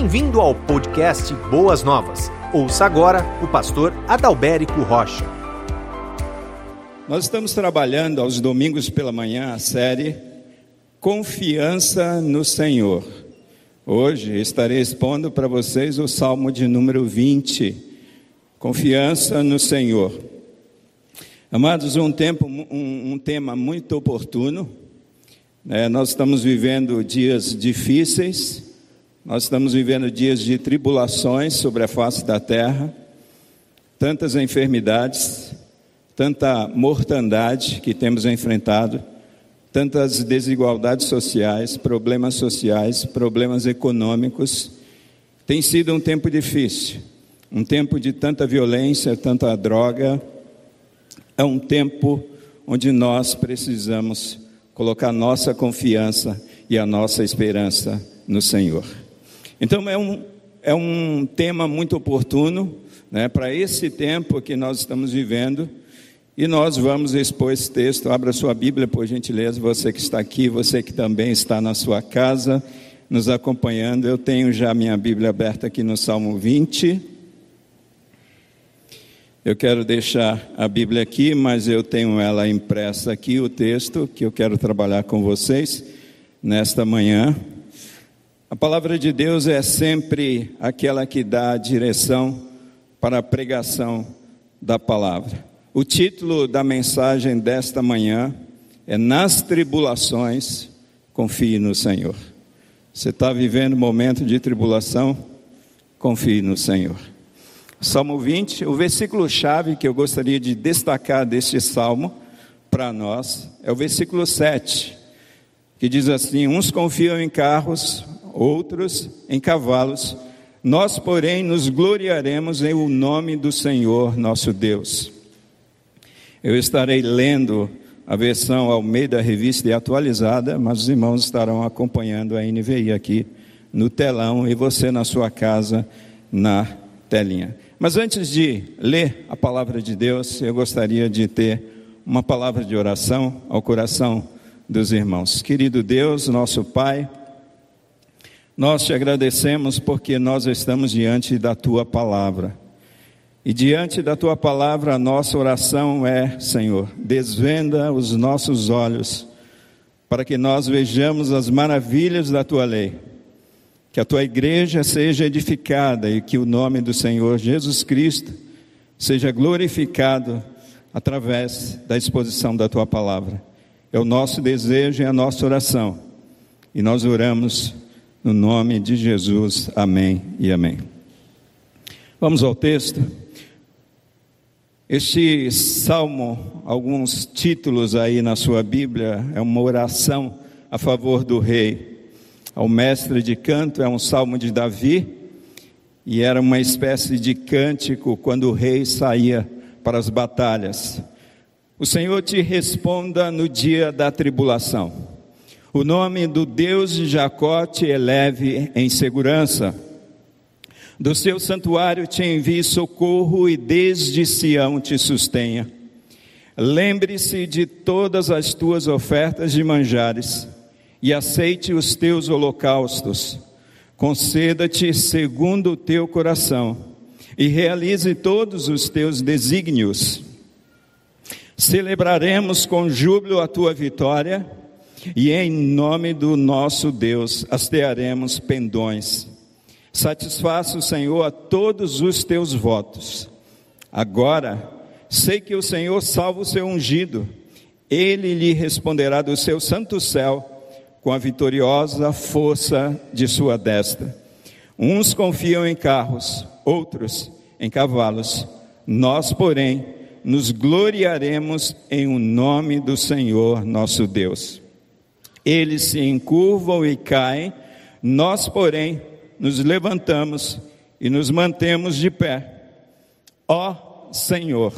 Bem-vindo ao podcast Boas Novas. Ouça agora o pastor Adalberico Rocha. Nós estamos trabalhando aos domingos pela manhã a série Confiança no Senhor. Hoje estarei expondo para vocês o Salmo de número 20. Confiança no Senhor. Amados, um, tempo, um, um tema muito oportuno. É, nós estamos vivendo dias difíceis, nós estamos vivendo dias de tribulações sobre a face da terra, tantas enfermidades, tanta mortandade que temos enfrentado, tantas desigualdades sociais, problemas sociais, problemas econômicos. Tem sido um tempo difícil, um tempo de tanta violência, tanta droga. É um tempo onde nós precisamos colocar nossa confiança e a nossa esperança no Senhor. Então é um, é um tema muito oportuno né, para esse tempo que nós estamos vivendo. E nós vamos expor esse texto. Abra sua Bíblia, por gentileza, você que está aqui, você que também está na sua casa, nos acompanhando. Eu tenho já minha Bíblia aberta aqui no Salmo 20. Eu quero deixar a Bíblia aqui, mas eu tenho ela impressa aqui, o texto que eu quero trabalhar com vocês nesta manhã. A palavra de Deus é sempre aquela que dá a direção para a pregação da palavra. O título da mensagem desta manhã é Nas tribulações, confie no Senhor. Você está vivendo um momento de tribulação? Confie no Senhor. Salmo 20, o versículo-chave que eu gostaria de destacar deste salmo para nós é o versículo 7, que diz assim: Uns confiam em carros, outros em cavalos. Nós, porém, nos gloriaremos em o nome do Senhor nosso Deus. Eu estarei lendo a versão ao meio da revista e atualizada, mas os irmãos estarão acompanhando a NVI aqui no telão e você na sua casa na telinha. Mas antes de ler a palavra de Deus, eu gostaria de ter uma palavra de oração ao coração dos irmãos. Querido Deus, nosso Pai, nós te agradecemos porque nós estamos diante da tua palavra. E diante da tua palavra, a nossa oração é, Senhor, desvenda os nossos olhos para que nós vejamos as maravilhas da tua lei. Que a tua igreja seja edificada e que o nome do Senhor Jesus Cristo seja glorificado através da exposição da tua palavra. É o nosso desejo e a nossa oração. E nós oramos no nome de Jesus, amém e amém. Vamos ao texto. Este salmo, alguns títulos aí na sua Bíblia, é uma oração a favor do rei. Ao mestre de canto é um salmo de Davi e era uma espécie de cântico quando o rei saía para as batalhas. O Senhor te responda no dia da tribulação. O nome do Deus de Jacó te eleve em segurança. Do seu santuário te envie socorro e desde Sião te sustenha. Lembre-se de todas as tuas ofertas de manjares e aceite os teus holocaustos. Conceda-te segundo o teu coração e realize todos os teus desígnios. Celebraremos com júbilo a tua vitória e em nome do nosso Deus hastearemos pendões. Satisfaça o Senhor a todos os teus votos. Agora, sei que o Senhor salva o seu ungido, ele lhe responderá do seu santo céu com a vitoriosa força de sua destra. Uns confiam em carros, outros em cavalos. Nós, porém, nos gloriaremos em o nome do Senhor nosso Deus. Eles se encurvam e caem, nós, porém, nos levantamos e nos mantemos de pé. Ó Senhor,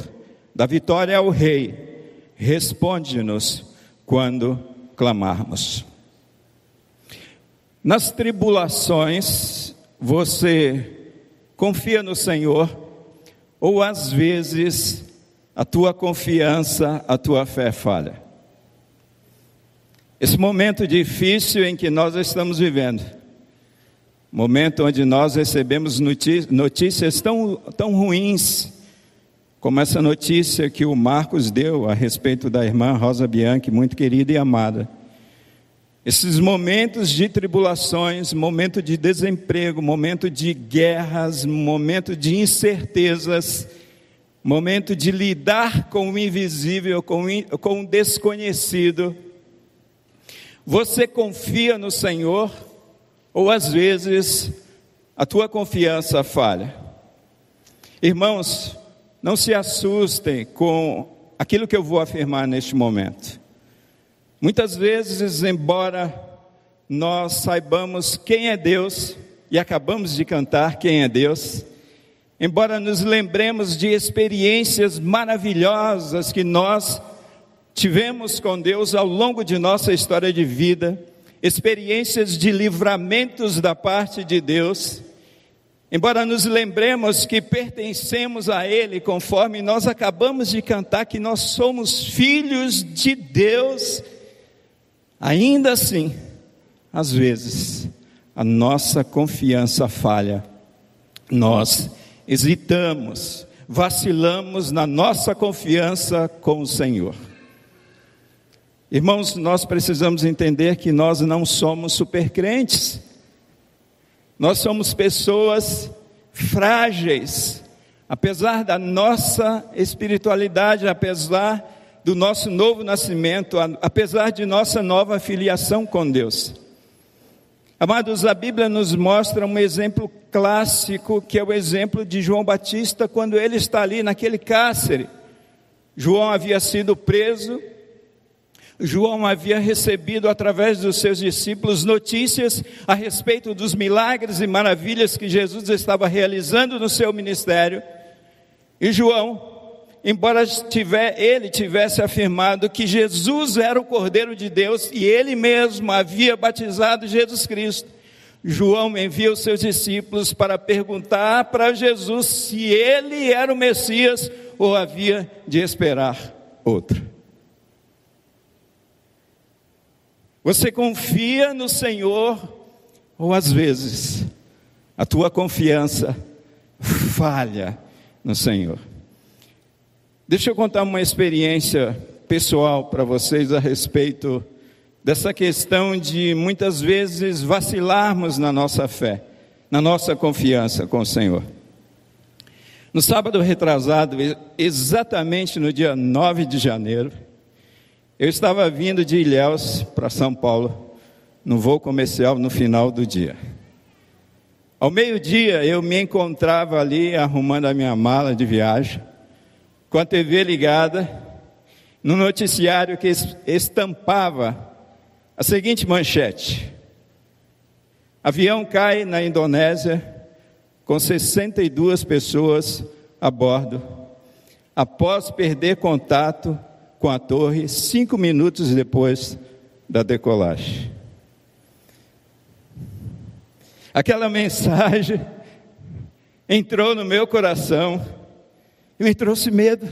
da vitória ao Rei, responde-nos quando clamarmos. Nas tribulações, você confia no Senhor, ou às vezes a tua confiança, a tua fé falha. Esse momento difícil em que nós estamos vivendo, momento onde nós recebemos notícias tão, tão ruins, como essa notícia que o Marcos deu a respeito da irmã Rosa Bianchi, muito querida e amada. Esses momentos de tribulações, momento de desemprego, momento de guerras, momento de incertezas, momento de lidar com o invisível, com, com o desconhecido. Você confia no Senhor ou às vezes a tua confiança falha? Irmãos, não se assustem com aquilo que eu vou afirmar neste momento. Muitas vezes, embora nós saibamos quem é Deus, e acabamos de cantar quem é Deus, embora nos lembremos de experiências maravilhosas que nós tivemos com Deus ao longo de nossa história de vida, experiências de livramentos da parte de Deus, embora nos lembremos que pertencemos a Ele, conforme nós acabamos de cantar, que nós somos filhos de Deus, Ainda assim, às vezes, a nossa confiança falha, nós hesitamos, vacilamos na nossa confiança com o Senhor. Irmãos, nós precisamos entender que nós não somos supercrentes, nós somos pessoas frágeis, apesar da nossa espiritualidade, apesar do nosso novo nascimento, apesar de nossa nova filiação com Deus. Amados, a Bíblia nos mostra um exemplo clássico, que é o exemplo de João Batista, quando ele está ali naquele cárcere. João havia sido preso, João havia recebido através dos seus discípulos notícias a respeito dos milagres e maravilhas que Jesus estava realizando no seu ministério. E João, embora tiver, ele tivesse afirmado que Jesus era o Cordeiro de Deus e ele mesmo havia batizado Jesus Cristo, João envia os seus discípulos para perguntar para Jesus se ele era o Messias ou havia de esperar outro. Você confia no Senhor ou às vezes a tua confiança falha no Senhor? Deixa eu contar uma experiência pessoal para vocês a respeito dessa questão de muitas vezes vacilarmos na nossa fé, na nossa confiança com o Senhor. No sábado retrasado, exatamente no dia 9 de janeiro, eu estava vindo de Ilhéus para São Paulo, no voo comercial no final do dia. Ao meio-dia, eu me encontrava ali arrumando a minha mala de viagem com a TV ligada, no noticiário que estampava a seguinte manchete: Avião cai na Indonésia com 62 pessoas a bordo, após perder contato com a torre cinco minutos depois da decolagem. Aquela mensagem entrou no meu coração e me trouxe medo.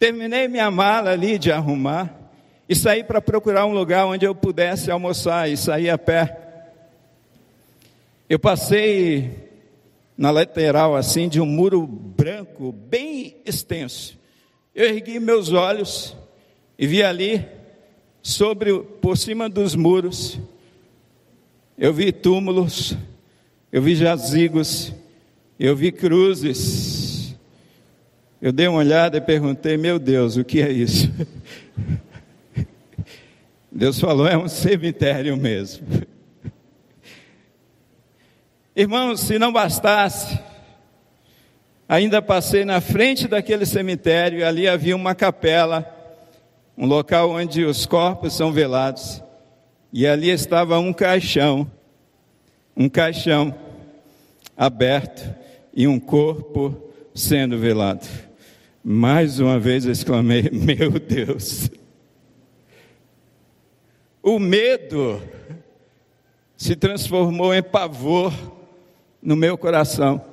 Terminei minha mala ali de arrumar e saí para procurar um lugar onde eu pudesse almoçar e sair a pé. Eu passei na lateral assim de um muro branco bem extenso. Eu ergui meus olhos e vi ali sobre por cima dos muros eu vi túmulos, eu vi jazigos, eu vi cruzes. Eu dei uma olhada e perguntei: Meu Deus, o que é isso? Deus falou: É um cemitério mesmo. Irmãos, se não bastasse, ainda passei na frente daquele cemitério e ali havia uma capela, um local onde os corpos são velados. E ali estava um caixão, um caixão aberto e um corpo sendo velado. Mais uma vez exclamei: Meu Deus! O medo se transformou em pavor no meu coração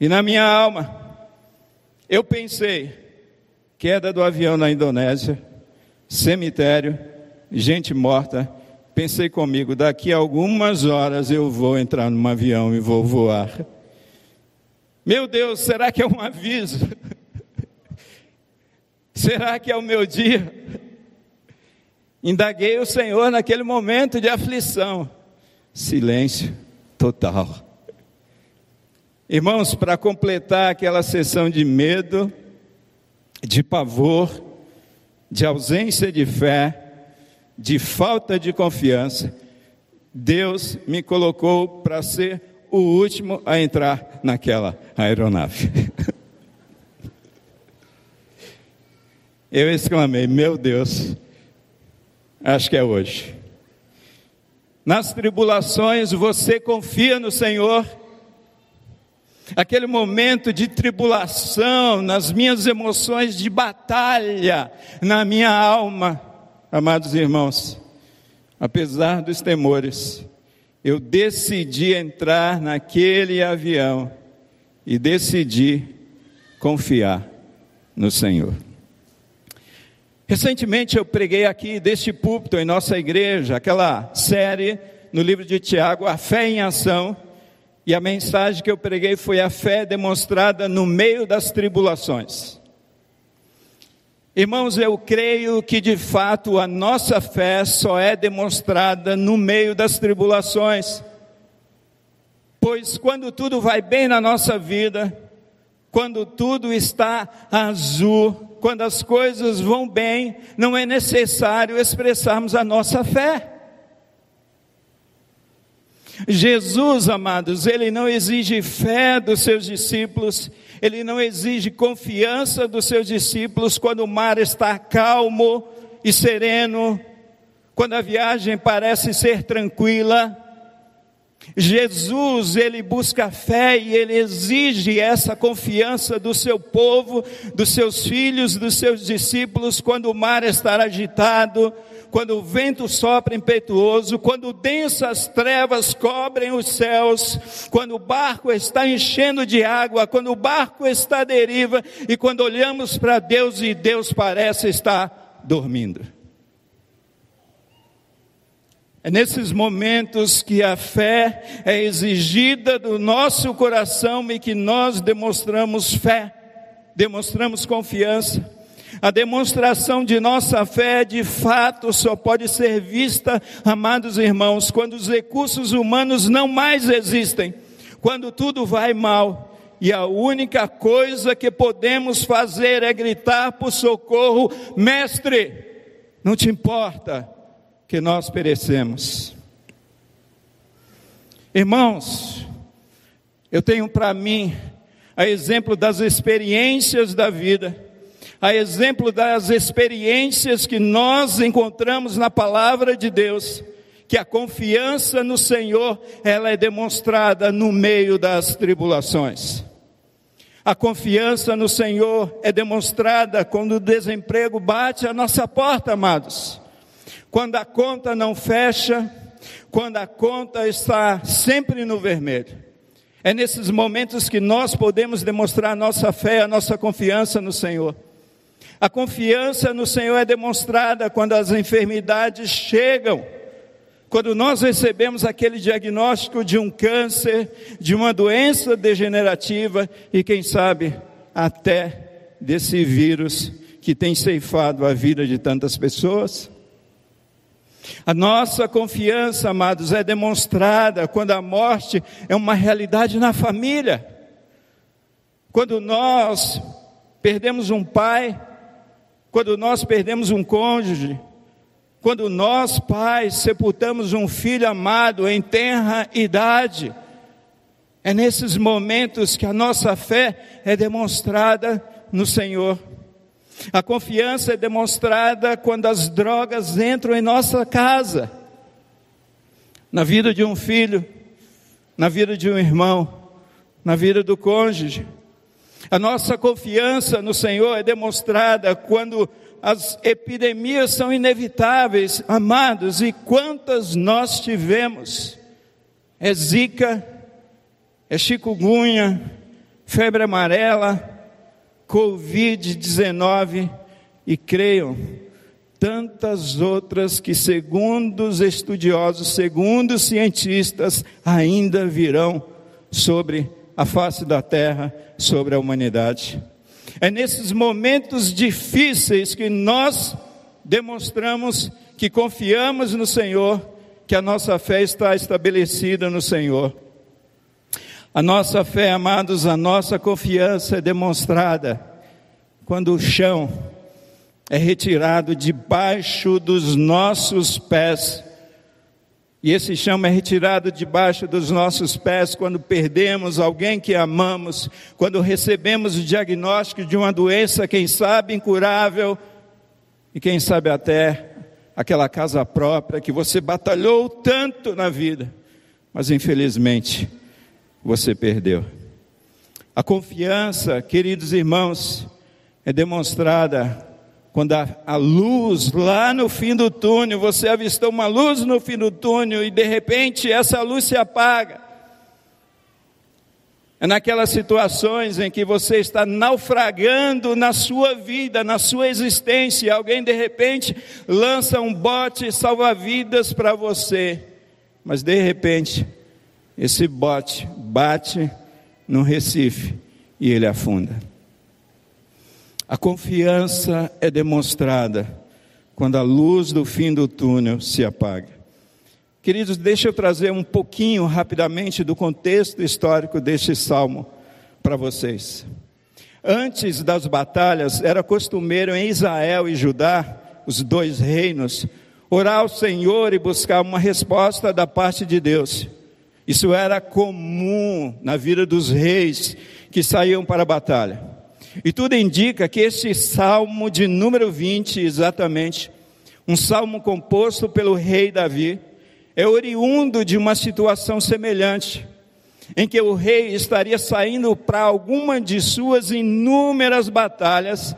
e na minha alma. Eu pensei: queda do avião na Indonésia, cemitério, gente morta, pensei comigo, daqui a algumas horas eu vou entrar num avião e vou voar. Meu Deus, será que é um aviso? será que é o meu dia? Indaguei o Senhor naquele momento de aflição. Silêncio total. Irmãos, para completar aquela sessão de medo, de pavor, de ausência de fé, de falta de confiança, Deus me colocou para ser o último a entrar naquela aeronave. Eu exclamei: Meu Deus, acho que é hoje. Nas tribulações você confia no Senhor aquele momento de tribulação, nas minhas emoções de batalha, na minha alma, amados irmãos, apesar dos temores, eu decidi entrar naquele avião e decidi confiar no Senhor. Recentemente eu preguei aqui deste púlpito em nossa igreja, aquela série no livro de Tiago, A Fé em Ação, e a mensagem que eu preguei foi a fé demonstrada no meio das tribulações. Irmãos, eu creio que de fato a nossa fé só é demonstrada no meio das tribulações. Pois quando tudo vai bem na nossa vida, quando tudo está azul, quando as coisas vão bem, não é necessário expressarmos a nossa fé. Jesus, amados, ele não exige fé dos seus discípulos, ele não exige confiança dos seus discípulos quando o mar está calmo e sereno, quando a viagem parece ser tranquila. Jesus, ele busca fé e ele exige essa confiança do seu povo, dos seus filhos, dos seus discípulos, quando o mar está agitado, quando o vento sopra impetuoso, quando densas trevas cobrem os céus, quando o barco está enchendo de água, quando o barco está à deriva e quando olhamos para Deus e Deus parece estar dormindo. É nesses momentos que a fé é exigida do nosso coração e que nós demonstramos fé, demonstramos confiança. A demonstração de nossa fé, de fato, só pode ser vista, amados irmãos, quando os recursos humanos não mais existem, quando tudo vai mal. E a única coisa que podemos fazer é gritar por socorro: Mestre, não te importa que nós perecemos. Irmãos, eu tenho para mim, a exemplo das experiências da vida, a exemplo das experiências que nós encontramos na palavra de Deus, que a confiança no Senhor, ela é demonstrada no meio das tribulações. A confiança no Senhor é demonstrada quando o desemprego bate a nossa porta, amados. Quando a conta não fecha, quando a conta está sempre no vermelho. É nesses momentos que nós podemos demonstrar a nossa fé, a nossa confiança no Senhor. A confiança no Senhor é demonstrada quando as enfermidades chegam, quando nós recebemos aquele diagnóstico de um câncer, de uma doença degenerativa e, quem sabe, até desse vírus que tem ceifado a vida de tantas pessoas. A nossa confiança, amados, é demonstrada quando a morte é uma realidade na família. Quando nós perdemos um pai, quando nós perdemos um cônjuge, quando nós, pais, sepultamos um filho amado em tenra idade, é nesses momentos que a nossa fé é demonstrada no Senhor. A confiança é demonstrada quando as drogas entram em nossa casa, na vida de um filho, na vida de um irmão, na vida do cônjuge. A nossa confiança no Senhor é demonstrada quando as epidemias são inevitáveis, amados, e quantas nós tivemos? É zika, é chikungunya, febre amarela, Covid-19, e creiam, tantas outras que, segundo os estudiosos, segundo os cientistas, ainda virão sobre a face da terra, sobre a humanidade. É nesses momentos difíceis que nós demonstramos que confiamos no Senhor, que a nossa fé está estabelecida no Senhor. A nossa fé, amados, a nossa confiança é demonstrada quando o chão é retirado debaixo dos nossos pés. E esse chão é retirado debaixo dos nossos pés quando perdemos alguém que amamos, quando recebemos o diagnóstico de uma doença, quem sabe incurável, e quem sabe até aquela casa própria que você batalhou tanto na vida, mas infelizmente você perdeu. A confiança, queridos irmãos, é demonstrada quando a, a, luz lá no fim do túnel, você avistou uma luz no fim do túnel e de repente essa luz se apaga. É naquelas situações em que você está naufragando na sua vida, na sua existência, alguém de repente lança um bote salva-vidas para você, mas de repente esse bote bate no recife e ele afunda. A confiança é demonstrada quando a luz do fim do túnel se apaga. Queridos, deixa eu trazer um pouquinho rapidamente do contexto histórico deste salmo para vocês. Antes das batalhas, era costumeiro em Israel e Judá, os dois reinos, orar ao Senhor e buscar uma resposta da parte de Deus. Isso era comum na vida dos reis que saíam para a batalha. E tudo indica que este salmo de número 20, exatamente, um salmo composto pelo rei Davi, é oriundo de uma situação semelhante, em que o rei estaria saindo para alguma de suas inúmeras batalhas,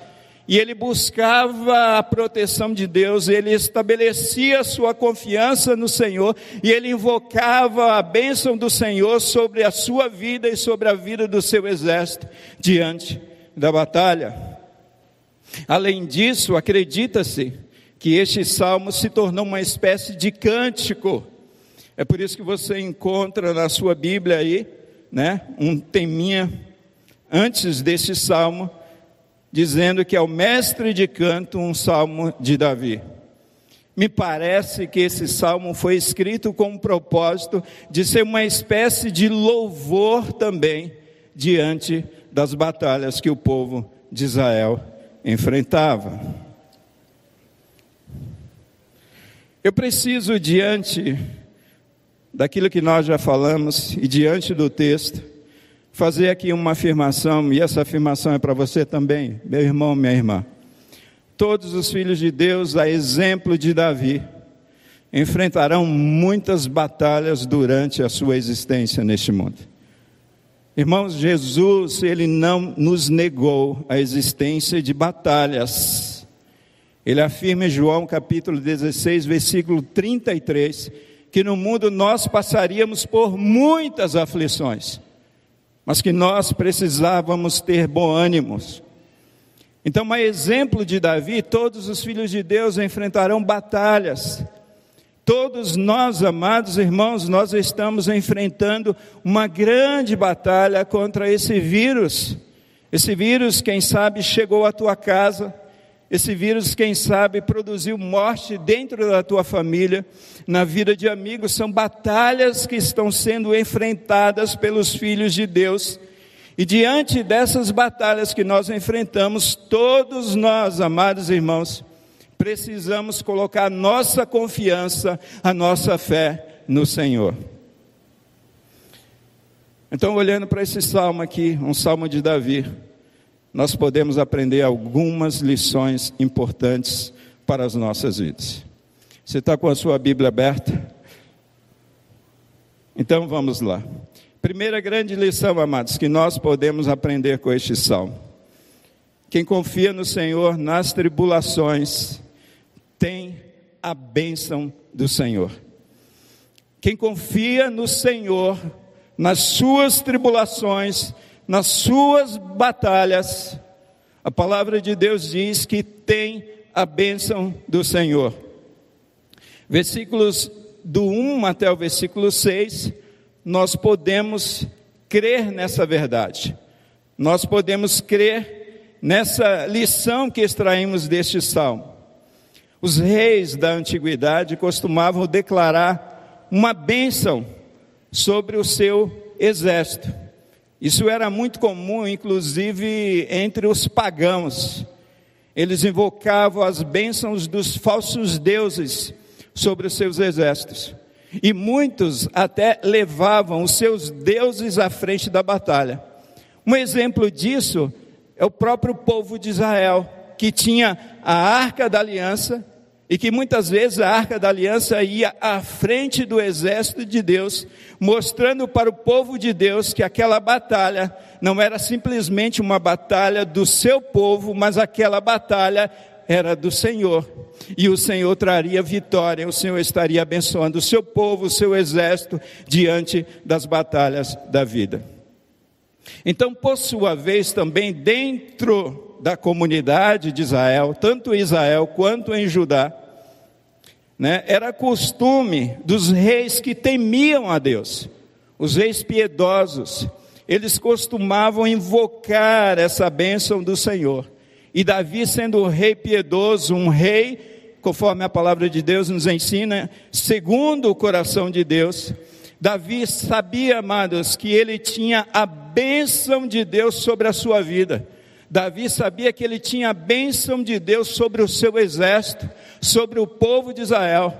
e ele buscava a proteção de Deus, ele estabelecia sua confiança no Senhor, e ele invocava a bênção do Senhor sobre a sua vida e sobre a vida do seu exército diante da batalha. Além disso, acredita-se que este salmo se tornou uma espécie de cântico. É por isso que você encontra na sua Bíblia aí, né, um teminha antes desse salmo, dizendo que é o mestre de canto um salmo de Davi. Me parece que esse salmo foi escrito com o propósito de ser uma espécie de louvor também diante das batalhas que o povo de Israel enfrentava. Eu preciso, diante daquilo que nós já falamos e diante do texto, fazer aqui uma afirmação, e essa afirmação é para você também, meu irmão, minha irmã. Todos os filhos de Deus, a exemplo de Davi, enfrentarão muitas batalhas durante a sua existência neste mundo. Irmãos, Jesus, ele não nos negou a existência de batalhas. Ele afirma em João capítulo 16, versículo 33, que no mundo nós passaríamos por muitas aflições, mas que nós precisávamos ter bom ânimo. Então, a exemplo de Davi, todos os filhos de Deus enfrentarão batalhas, Todos nós, amados irmãos, nós estamos enfrentando uma grande batalha contra esse vírus. Esse vírus, quem sabe, chegou à tua casa. Esse vírus, quem sabe, produziu morte dentro da tua família, na vida de amigos. São batalhas que estão sendo enfrentadas pelos filhos de Deus. E diante dessas batalhas que nós enfrentamos, todos nós, amados irmãos, precisamos colocar nossa confiança, a nossa fé no Senhor. Então, olhando para esse salmo aqui, um salmo de Davi, nós podemos aprender algumas lições importantes para as nossas vidas. Você está com a sua Bíblia aberta? Então vamos lá. Primeira grande lição, amados, que nós podemos aprender com este salmo. Quem confia no Senhor nas tribulações, tem a bênção do Senhor. Quem confia no Senhor, nas suas tribulações, nas suas batalhas, a palavra de Deus diz que tem a bênção do Senhor. Versículos do 1 até o versículo 6, nós podemos crer nessa verdade. Nós podemos crer nessa lição que extraímos deste salmo. Os reis da antiguidade costumavam declarar uma bênção sobre o seu exército. Isso era muito comum, inclusive entre os pagãos. Eles invocavam as bênçãos dos falsos deuses sobre os seus exércitos. E muitos até levavam os seus deuses à frente da batalha. Um exemplo disso é o próprio povo de Israel, que tinha a arca da aliança e que muitas vezes a arca da aliança ia à frente do exército de Deus, mostrando para o povo de Deus que aquela batalha não era simplesmente uma batalha do seu povo, mas aquela batalha era do Senhor. E o Senhor traria vitória, o Senhor estaria abençoando o seu povo, o seu exército, diante das batalhas da vida. Então, por sua vez, também dentro da comunidade de Israel, tanto em Israel quanto em Judá, né, era costume dos reis que temiam a Deus, os reis piedosos, eles costumavam invocar essa bênção do Senhor. E Davi, sendo um rei piedoso, um rei, conforme a palavra de Deus nos ensina, segundo o coração de Deus, Davi sabia, amados, que ele tinha a bênção de Deus sobre a sua vida. Davi sabia que ele tinha a bênção de Deus sobre o seu exército, sobre o povo de Israel.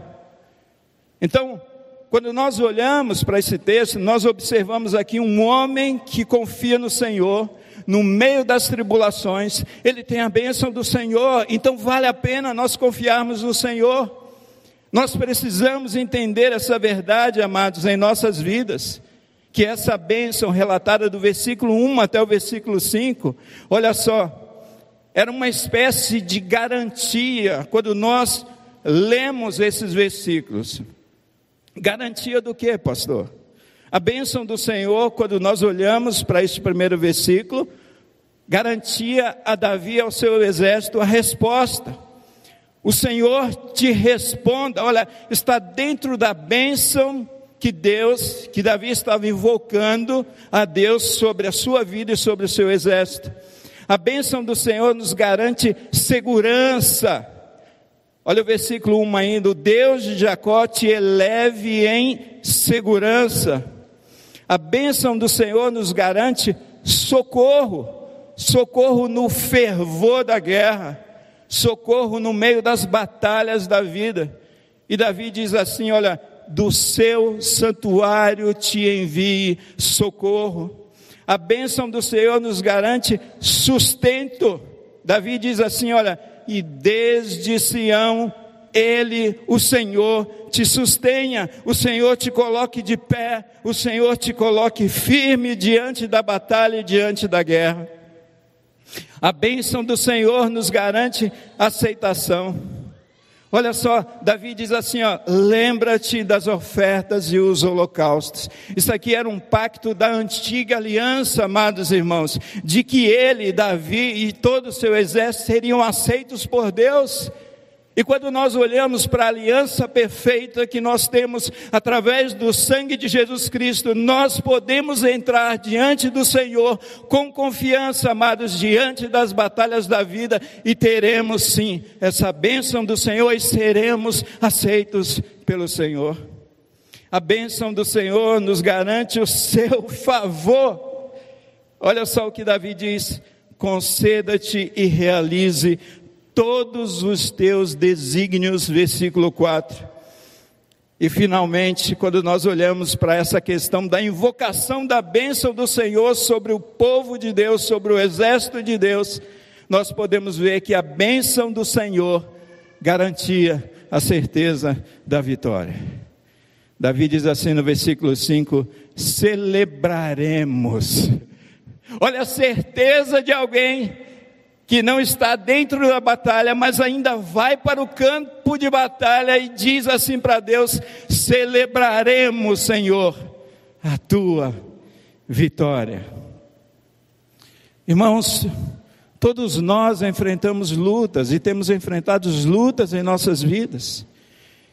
Então, quando nós olhamos para esse texto, nós observamos aqui um homem que confia no Senhor, no meio das tribulações, ele tem a bênção do Senhor, então vale a pena nós confiarmos no Senhor. Nós precisamos entender essa verdade, amados, em nossas vidas. Que essa bênção relatada do versículo 1 até o versículo 5, olha só, era uma espécie de garantia quando nós lemos esses versículos. Garantia do que, pastor? A bênção do Senhor, quando nós olhamos para este primeiro versículo, garantia a Davi e ao seu exército a resposta. O Senhor te responda, olha, está dentro da bênção que Deus, que Davi estava invocando a Deus sobre a sua vida e sobre o seu exército. A bênção do Senhor nos garante segurança. Olha o versículo 1 ainda: o Deus de Jacó te eleve em segurança. A bênção do Senhor nos garante socorro, socorro no fervor da guerra socorro no meio das batalhas da vida. E Davi diz assim: Olha, do seu santuário te envie socorro. A bênção do Senhor nos garante sustento. Davi diz assim: Olha, e desde Sião ele, o Senhor, te sustenha, o Senhor te coloque de pé, o Senhor te coloque firme diante da batalha e diante da guerra. A bênção do Senhor nos garante aceitação. Olha só, Davi diz assim, lembra-te das ofertas e os holocaustos. Isso aqui era um pacto da antiga aliança, amados irmãos, de que ele, Davi e todo o seu exército seriam aceitos por Deus. E quando nós olhamos para a aliança perfeita que nós temos através do sangue de Jesus Cristo, nós podemos entrar diante do Senhor com confiança, amados, diante das batalhas da vida e teremos sim essa bênção do Senhor e seremos aceitos pelo Senhor. A bênção do Senhor nos garante o seu favor. Olha só o que Davi diz: conceda-te e realize todos os teus desígnios, versículo 4. E finalmente, quando nós olhamos para essa questão da invocação da bênção do Senhor sobre o povo de Deus, sobre o exército de Deus, nós podemos ver que a bênção do Senhor garantia a certeza da vitória. Davi diz assim no versículo 5: celebraremos. Olha a certeza de alguém que não está dentro da batalha, mas ainda vai para o campo de batalha e diz assim para Deus: celebraremos, Senhor, a tua vitória. Irmãos, Todos nós enfrentamos lutas e temos enfrentado lutas em nossas vidas.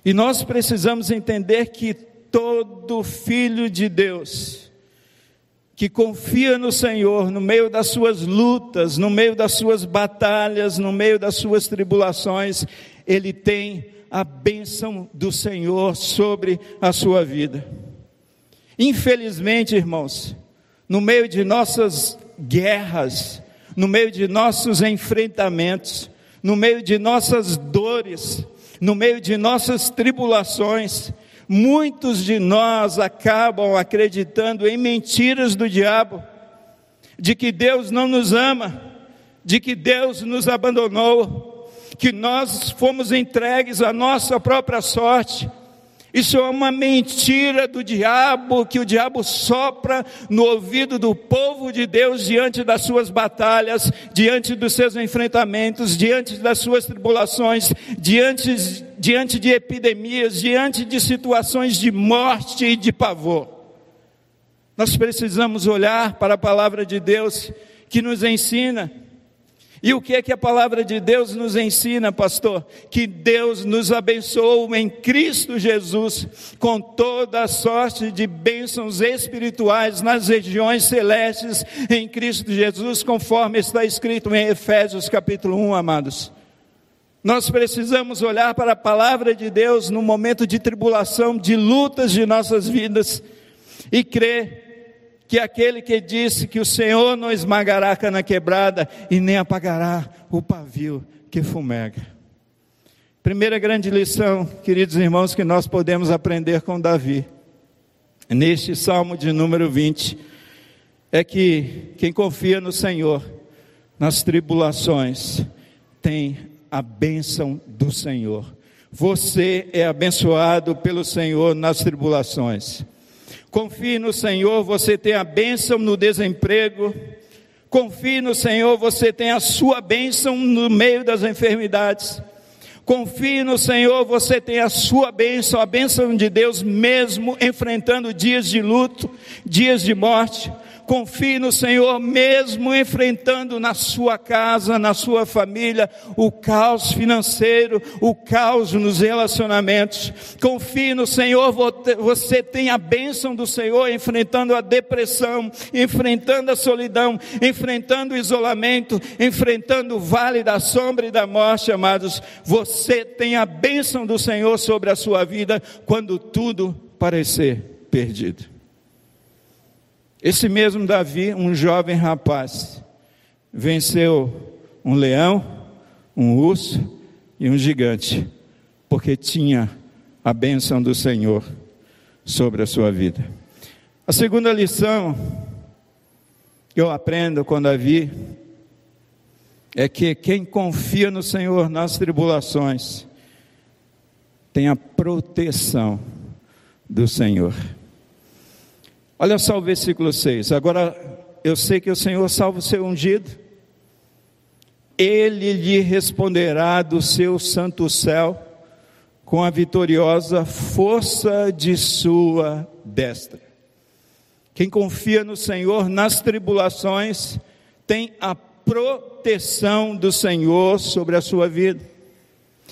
E nós precisamos entender que todo filho de Deus que confia no Senhor no meio das suas lutas, no meio das suas batalhas, no meio das suas tribulações, ele tem a bênção do Senhor sobre a sua vida. Infelizmente, irmãos, no meio de nossas guerras, no meio de nossos enfrentamentos, no meio de nossas dores, no meio de nossas tribulações, muitos de nós acabam acreditando em mentiras do diabo, de que Deus não nos ama, de que Deus nos abandonou, que nós fomos entregues à nossa própria sorte isso é uma mentira do diabo que o diabo sopra no ouvido do povo de Deus diante das suas batalhas, diante dos seus enfrentamentos, diante das suas tribulações, diante, diante de epidemias, diante de situações de morte e de pavor. Nós precisamos olhar para a palavra de Deus que nos ensina e o que é que a palavra de Deus nos ensina, pastor? Que Deus nos abençoou em Cristo Jesus com toda a sorte de bênçãos espirituais nas regiões celestes em Cristo Jesus, conforme está escrito em Efésios capítulo 1, amados. Nós precisamos olhar para a palavra de Deus no momento de tribulação, de lutas de nossas vidas e crer que aquele que disse que o Senhor não esmagará a cana quebrada e nem apagará o pavio que fumega. Primeira grande lição, queridos irmãos, que nós podemos aprender com Davi, neste salmo de número 20, é que quem confia no Senhor, nas tribulações, tem a bênção do Senhor. Você é abençoado pelo Senhor nas tribulações. Confie no Senhor, você tem a bênção no desemprego. Confie no Senhor, você tem a sua bênção no meio das enfermidades. Confie no Senhor, você tem a sua bênção, a bênção de Deus, mesmo enfrentando dias de luto, dias de morte confie no Senhor, mesmo enfrentando na sua casa, na sua família, o caos financeiro, o caos nos relacionamentos. Confie no Senhor, você tem a bênção do Senhor enfrentando a depressão, enfrentando a solidão, enfrentando o isolamento, enfrentando o vale da sombra e da morte, amados. Você tem a bênção do Senhor sobre a sua vida quando tudo parecer perdido. Esse mesmo Davi, um jovem rapaz, venceu um leão, um urso e um gigante, porque tinha a bênção do Senhor sobre a sua vida. A segunda lição que eu aprendo com Davi é que quem confia no Senhor nas tribulações tem a proteção do Senhor. Olha só o versículo 6. Agora eu sei que o Senhor salva o seu ungido. Ele lhe responderá do seu santo céu com a vitoriosa força de sua destra. Quem confia no Senhor nas tribulações tem a proteção do Senhor sobre a sua vida.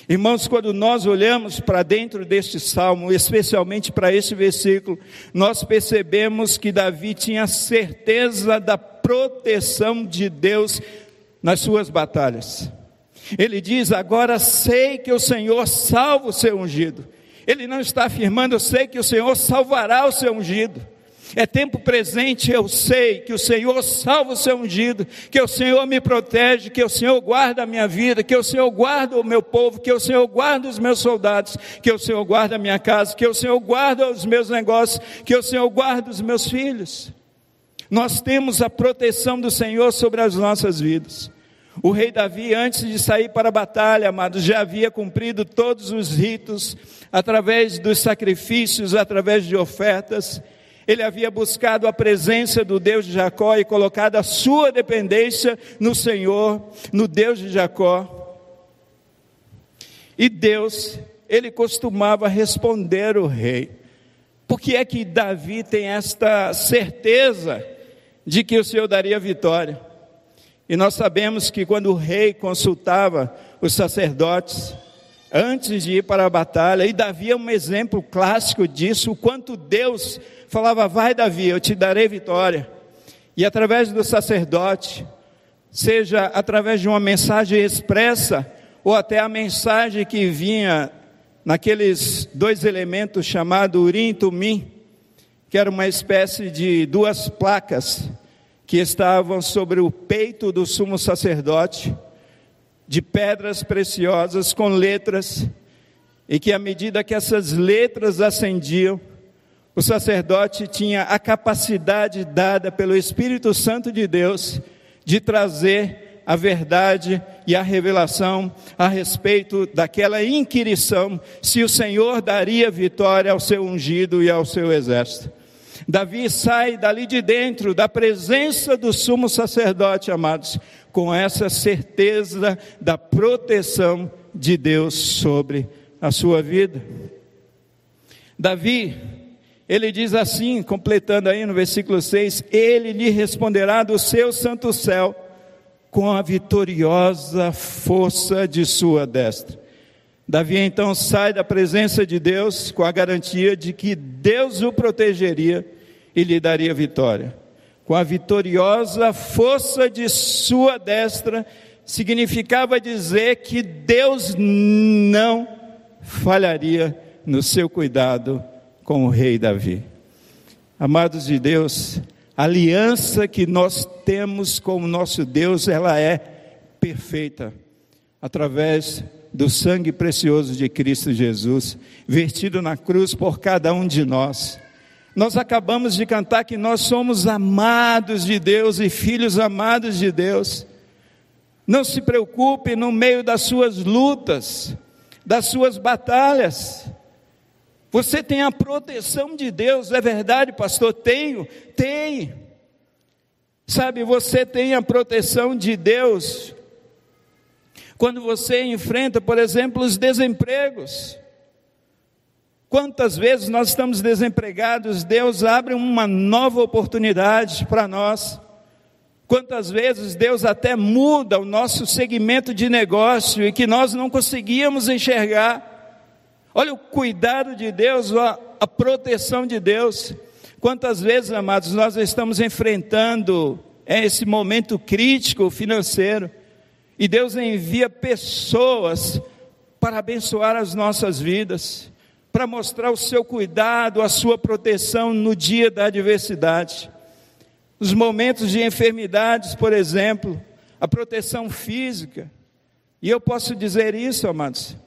Irmãos, quando nós olhamos para dentro deste salmo, especialmente para este versículo, nós percebemos que Davi tinha certeza da proteção de Deus nas suas batalhas. Ele diz: Agora sei que o Senhor salva o seu ungido. Ele não está afirmando, eu sei que o Senhor salvará o seu ungido. É tempo presente, eu sei que o Senhor salva o seu ungido, que o Senhor me protege, que o Senhor guarda a minha vida, que o Senhor guarda o meu povo, que o Senhor guarda os meus soldados, que o Senhor guarda a minha casa, que o Senhor guarda os meus negócios, que o Senhor guarda os meus filhos. Nós temos a proteção do Senhor sobre as nossas vidas. O rei Davi, antes de sair para a batalha, amados, já havia cumprido todos os ritos, através dos sacrifícios, através de ofertas, ele havia buscado a presença do Deus de Jacó e colocado a sua dependência no Senhor, no Deus de Jacó. E Deus, ele costumava responder o rei. Por que é que Davi tem esta certeza de que o Senhor daria vitória? E nós sabemos que quando o rei consultava os sacerdotes, antes de ir para a batalha, e Davi é um exemplo clássico disso, o quanto Deus falava: Vai, Davi, eu te darei vitória. E através do sacerdote, seja através de uma mensagem expressa, ou até a mensagem que vinha naqueles dois elementos chamados Urim e Tumim, que era uma espécie de duas placas que estavam sobre o peito do sumo sacerdote, de pedras preciosas com letras, e que à medida que essas letras ascendiam, o sacerdote tinha a capacidade dada pelo Espírito Santo de Deus de trazer a verdade e a revelação a respeito daquela inquirição, se o Senhor daria vitória ao seu ungido e ao seu exército. Davi sai dali de dentro, da presença do sumo sacerdote, amados, com essa certeza da proteção de Deus sobre a sua vida. Davi, ele diz assim, completando aí no versículo 6: Ele lhe responderá do seu santo céu com a vitoriosa força de sua destra. Davi então sai da presença de Deus com a garantia de que Deus o protegeria e lhe daria vitória. Com a vitoriosa força de sua destra, significava dizer que Deus não falharia no seu cuidado com o rei Davi. Amados de Deus, a aliança que nós temos com o nosso Deus, ela é perfeita através do sangue precioso de Cristo Jesus, vertido na cruz por cada um de nós. Nós acabamos de cantar que nós somos amados de Deus e filhos amados de Deus. Não se preocupe no meio das suas lutas, das suas batalhas. Você tem a proteção de Deus, é verdade, pastor? Tenho, tem. Sabe, você tem a proteção de Deus quando você enfrenta, por exemplo, os desempregos. Quantas vezes nós estamos desempregados, Deus abre uma nova oportunidade para nós. Quantas vezes Deus até muda o nosso segmento de negócio e que nós não conseguíamos enxergar. Olha o cuidado de Deus, a, a proteção de Deus. Quantas vezes, amados, nós estamos enfrentando esse momento crítico financeiro e Deus envia pessoas para abençoar as nossas vidas, para mostrar o seu cuidado, a sua proteção no dia da adversidade. Nos momentos de enfermidades, por exemplo, a proteção física. E eu posso dizer isso, amados,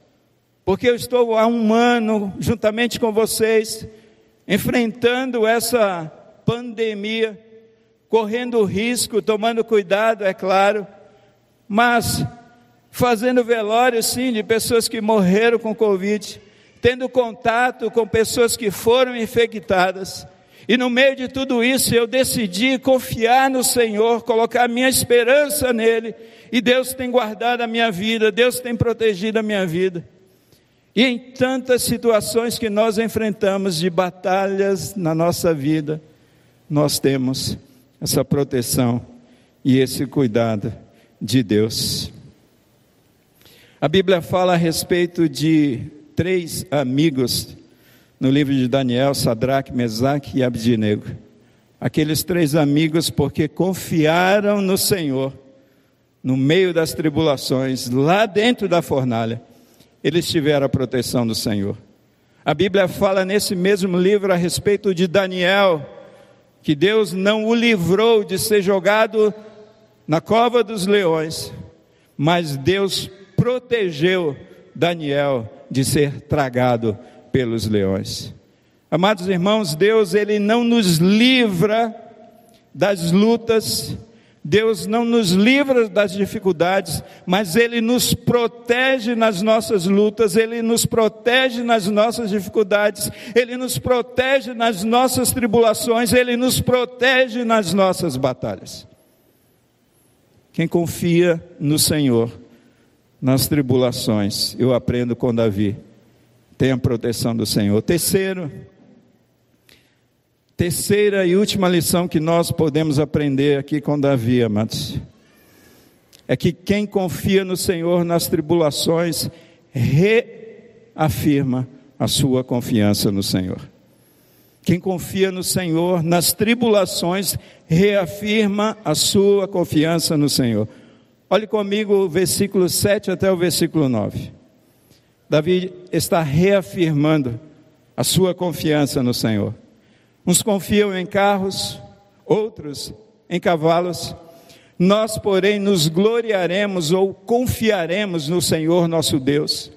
porque eu estou há um ano, juntamente com vocês, enfrentando essa pandemia, correndo risco, tomando cuidado, é claro, mas fazendo velório, sim, de pessoas que morreram com Covid, tendo contato com pessoas que foram infectadas. E no meio de tudo isso, eu decidi confiar no Senhor, colocar minha esperança nele, e Deus tem guardado a minha vida, Deus tem protegido a minha vida. E em tantas situações que nós enfrentamos de batalhas na nossa vida, nós temos essa proteção e esse cuidado de Deus. A Bíblia fala a respeito de três amigos no livro de Daniel, Sadraque, Mesaque e Abdinego. Aqueles três amigos, porque confiaram no Senhor, no meio das tribulações, lá dentro da fornalha, eles tiveram a proteção do Senhor. A Bíblia fala nesse mesmo livro a respeito de Daniel, que Deus não o livrou de ser jogado na cova dos leões, mas Deus protegeu Daniel de ser tragado pelos leões. Amados irmãos, Deus ele não nos livra das lutas, Deus não nos livra das dificuldades, mas Ele nos protege nas nossas lutas, Ele nos protege nas nossas dificuldades, Ele nos protege nas nossas tribulações, Ele nos protege nas nossas batalhas. Quem confia no Senhor, nas tribulações, eu aprendo com Davi, tem a proteção do Senhor. Terceiro, terceira e última lição que nós podemos aprender aqui com Davi, amados. é que quem confia no Senhor nas tribulações reafirma a sua confiança no Senhor. Quem confia no Senhor nas tribulações reafirma a sua confiança no Senhor. Olhe comigo o versículo 7 até o versículo 9. Davi está reafirmando a sua confiança no Senhor. Uns confiam em carros, outros em cavalos. Nós, porém, nos gloriaremos ou confiaremos no Senhor nosso Deus.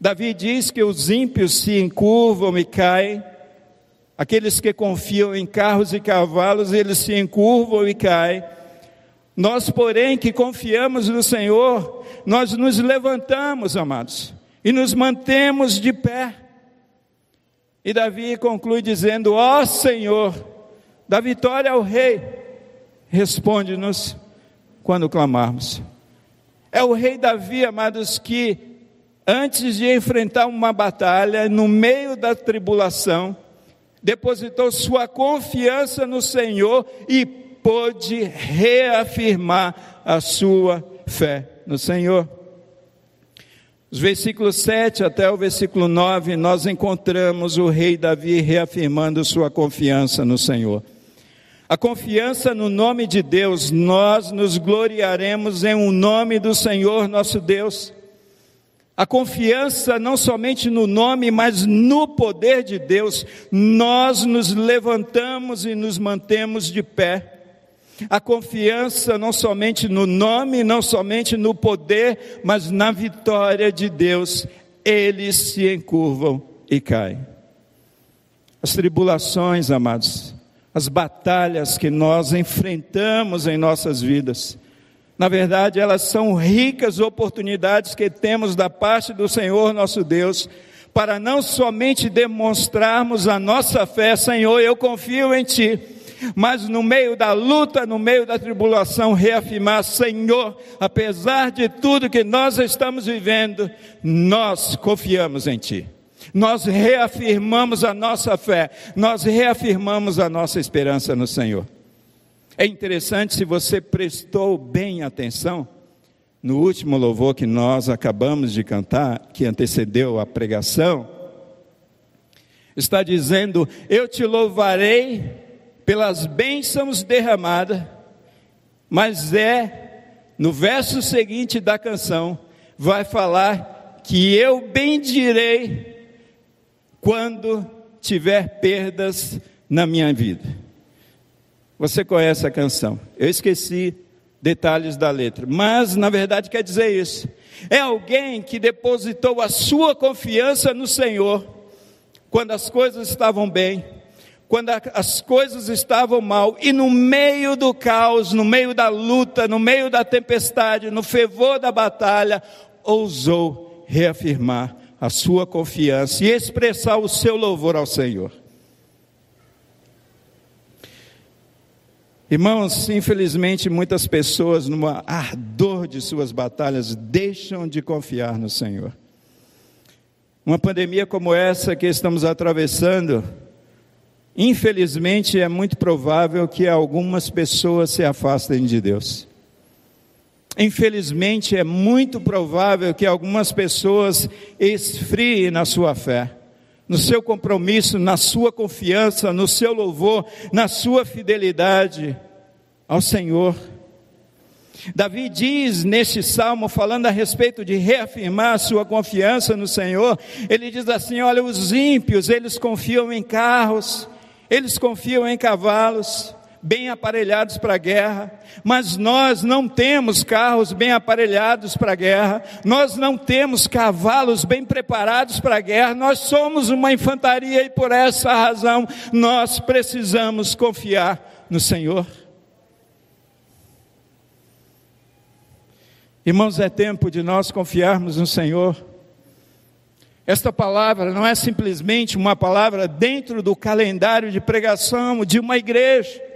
Davi diz que os ímpios se encurvam e caem, aqueles que confiam em carros e cavalos, eles se encurvam e caem. Nós, porém, que confiamos no Senhor, nós nos levantamos, amados, e nos mantemos de pé. E Davi conclui dizendo: Ó Senhor, da vitória ao Rei, responde-nos quando clamarmos. É o Rei Davi, amados, que antes de enfrentar uma batalha, no meio da tribulação, depositou sua confiança no Senhor e pôde reafirmar a sua fé no Senhor. Os versículos 7 até o versículo 9, nós encontramos o rei Davi reafirmando sua confiança no Senhor. A confiança no nome de Deus, nós nos gloriaremos em um nome do Senhor nosso Deus. A confiança não somente no nome, mas no poder de Deus, nós nos levantamos e nos mantemos de pé. A confiança não somente no nome, não somente no poder, mas na vitória de Deus, eles se encurvam e caem. As tribulações, amados, as batalhas que nós enfrentamos em nossas vidas, na verdade, elas são ricas oportunidades que temos da parte do Senhor nosso Deus, para não somente demonstrarmos a nossa fé, Senhor, eu confio em Ti, mas no meio da luta, no meio da tribulação, reafirmar, Senhor, apesar de tudo que nós estamos vivendo, nós confiamos em Ti. Nós reafirmamos a nossa fé, nós reafirmamos a nossa esperança no Senhor. É interessante se você prestou bem atenção no último louvor que nós acabamos de cantar, que antecedeu a pregação, está dizendo: Eu te louvarei pelas bênçãos derramadas, mas é no verso seguinte da canção, vai falar que eu bendirei quando tiver perdas na minha vida. Você conhece a canção. Eu esqueci detalhes da letra, mas na verdade quer dizer isso. É alguém que depositou a sua confiança no Senhor quando as coisas estavam bem, quando as coisas estavam mal e no meio do caos, no meio da luta, no meio da tempestade, no fervor da batalha, ousou reafirmar a sua confiança e expressar o seu louvor ao Senhor. Irmãos, infelizmente muitas pessoas, no ardor de suas batalhas, deixam de confiar no Senhor. Uma pandemia como essa que estamos atravessando, infelizmente é muito provável que algumas pessoas se afastem de Deus. Infelizmente é muito provável que algumas pessoas esfriem na sua fé no seu compromisso, na sua confiança, no seu louvor, na sua fidelidade ao Senhor. Davi diz neste salmo, falando a respeito de reafirmar a sua confiança no Senhor, ele diz assim: Olha, os ímpios, eles confiam em carros, eles confiam em cavalos, bem aparelhados para a guerra, mas nós não temos carros bem aparelhados para a guerra, nós não temos cavalos bem preparados para a guerra, nós somos uma infantaria e por essa razão nós precisamos confiar no Senhor. Irmãos, é tempo de nós confiarmos no Senhor. Esta palavra não é simplesmente uma palavra dentro do calendário de pregação de uma igreja.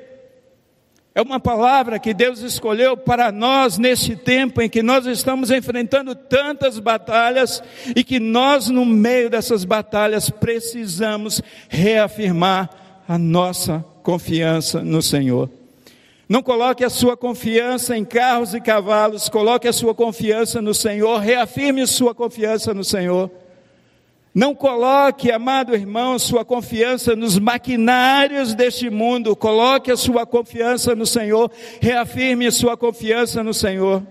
É uma palavra que Deus escolheu para nós nesse tempo em que nós estamos enfrentando tantas batalhas e que nós, no meio dessas batalhas, precisamos reafirmar a nossa confiança no Senhor. Não coloque a sua confiança em carros e cavalos, coloque a sua confiança no Senhor, reafirme sua confiança no Senhor. Não coloque, amado irmão, sua confiança nos maquinários deste mundo, coloque a sua confiança no Senhor, reafirme sua confiança no Senhor.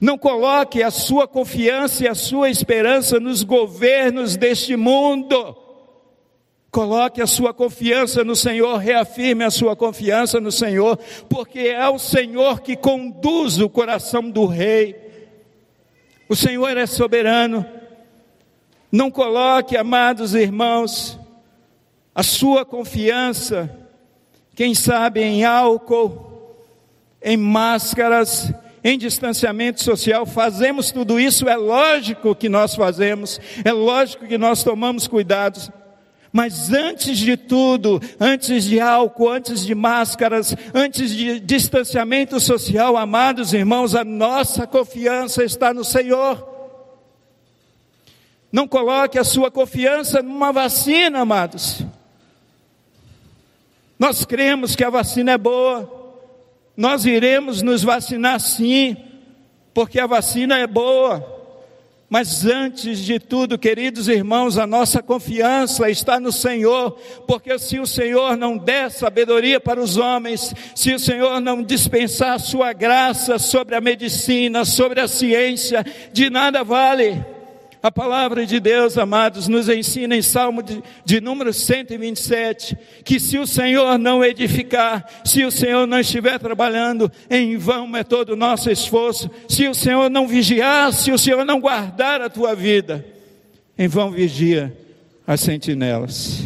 Não coloque a sua confiança e a sua esperança nos governos deste mundo. Coloque a sua confiança no Senhor, reafirme a sua confiança no Senhor, porque é o Senhor que conduz o coração do rei. O Senhor é soberano. Não coloque, amados irmãos, a sua confiança, quem sabe em álcool, em máscaras, em distanciamento social, fazemos tudo isso, é lógico que nós fazemos, é lógico que nós tomamos cuidados, mas antes de tudo, antes de álcool, antes de máscaras, antes de distanciamento social, amados irmãos, a nossa confiança está no Senhor. Não coloque a sua confiança numa vacina, amados. Nós cremos que a vacina é boa. Nós iremos nos vacinar sim, porque a vacina é boa. Mas antes de tudo, queridos irmãos, a nossa confiança está no Senhor, porque se o Senhor não der sabedoria para os homens, se o Senhor não dispensar a sua graça sobre a medicina, sobre a ciência, de nada vale. A palavra de Deus, amados, nos ensina em Salmo de, de, número 127, que se o Senhor não edificar, se o Senhor não estiver trabalhando, em vão é todo o nosso esforço, se o Senhor não vigiar, se o Senhor não guardar a tua vida, em vão vigia as sentinelas.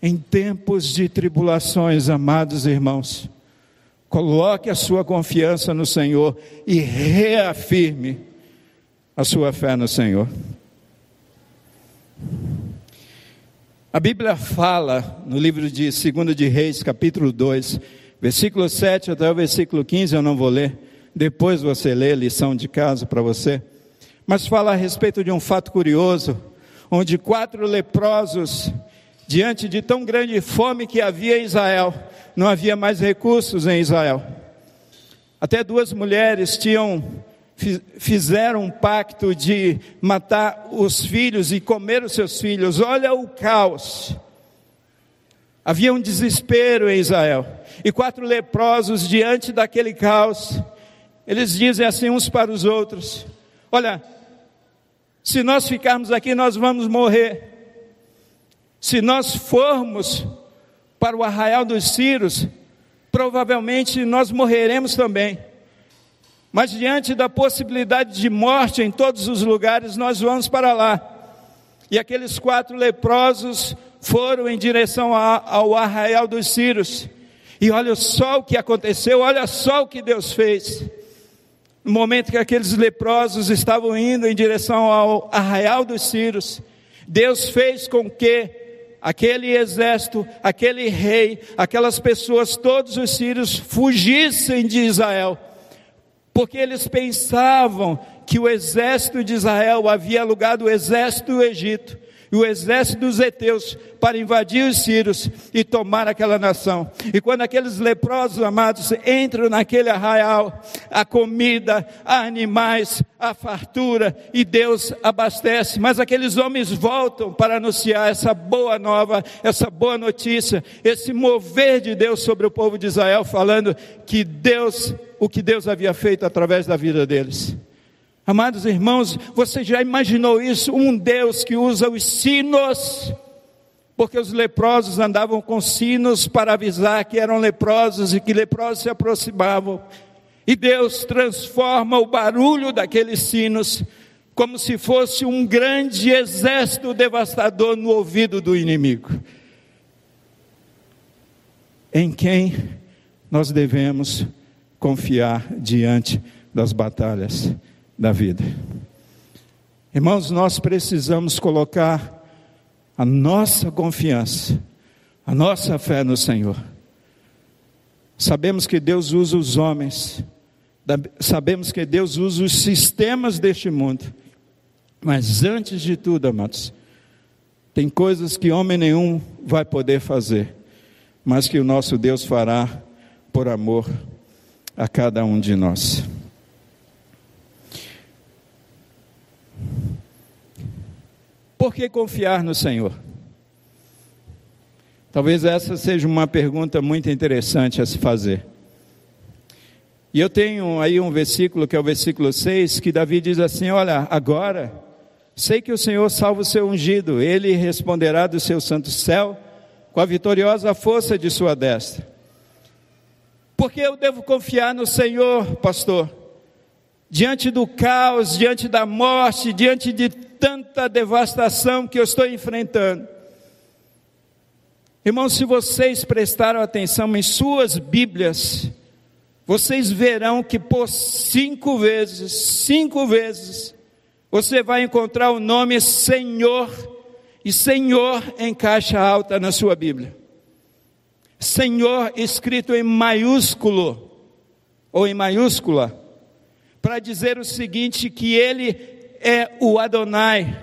Em tempos de tribulações, amados irmãos, coloque a sua confiança no Senhor e reafirme a sua fé no Senhor. A Bíblia fala no livro de 2 de Reis, capítulo 2, versículo 7 até o versículo 15, eu não vou ler, depois você lê lição de casa para você. Mas fala a respeito de um fato curioso, onde quatro leprosos, diante de tão grande fome que havia em Israel, não havia mais recursos em Israel. Até duas mulheres tinham fizeram um pacto de matar os filhos e comer os seus filhos. Olha o caos. Havia um desespero em Israel. E quatro leprosos diante daquele caos, eles dizem assim uns para os outros: Olha, se nós ficarmos aqui, nós vamos morrer. Se nós formos para o arraial dos Círios, provavelmente nós morreremos também. Mas diante da possibilidade de morte em todos os lugares, nós vamos para lá. E aqueles quatro leprosos foram em direção ao arraial dos Círios. E olha só o que aconteceu, olha só o que Deus fez. No momento que aqueles leprosos estavam indo em direção ao arraial dos Círios, Deus fez com que aquele exército, aquele rei, aquelas pessoas, todos os sírios fugissem de Israel porque eles pensavam que o exército de Israel havia alugado o exército do Egito e o exército dos heteus para invadir os sírios e tomar aquela nação. E quando aqueles leprosos amados entram naquele arraial, a comida, há animais, a fartura e Deus abastece. Mas aqueles homens voltam para anunciar essa boa nova, essa boa notícia, esse mover de Deus sobre o povo de Israel, falando que Deus, o que Deus havia feito através da vida deles. Amados irmãos, você já imaginou isso? Um Deus que usa os sinos, porque os leprosos andavam com sinos para avisar que eram leprosos e que leprosos se aproximavam. E Deus transforma o barulho daqueles sinos como se fosse um grande exército devastador no ouvido do inimigo. Em quem nós devemos confiar diante das batalhas? da vida. Irmãos, nós precisamos colocar a nossa confiança, a nossa fé no Senhor. Sabemos que Deus usa os homens, sabemos que Deus usa os sistemas deste mundo, mas antes de tudo, amados, tem coisas que homem nenhum vai poder fazer, mas que o nosso Deus fará por amor a cada um de nós. Por que confiar no Senhor? Talvez essa seja uma pergunta muito interessante a se fazer. E eu tenho aí um versículo, que é o versículo 6, que Davi diz assim: Olha, agora sei que o Senhor salva o seu ungido, ele responderá do seu santo céu com a vitoriosa força de sua destra. Porque eu devo confiar no Senhor, pastor? Diante do caos, diante da morte, diante de tanta devastação que eu estou enfrentando. Irmãos, se vocês prestaram atenção em suas Bíblias, vocês verão que por cinco vezes, cinco vezes, você vai encontrar o nome Senhor, e Senhor em caixa alta na sua Bíblia. Senhor escrito em maiúsculo, ou em maiúscula, para dizer o seguinte: que Ele é o Adonai,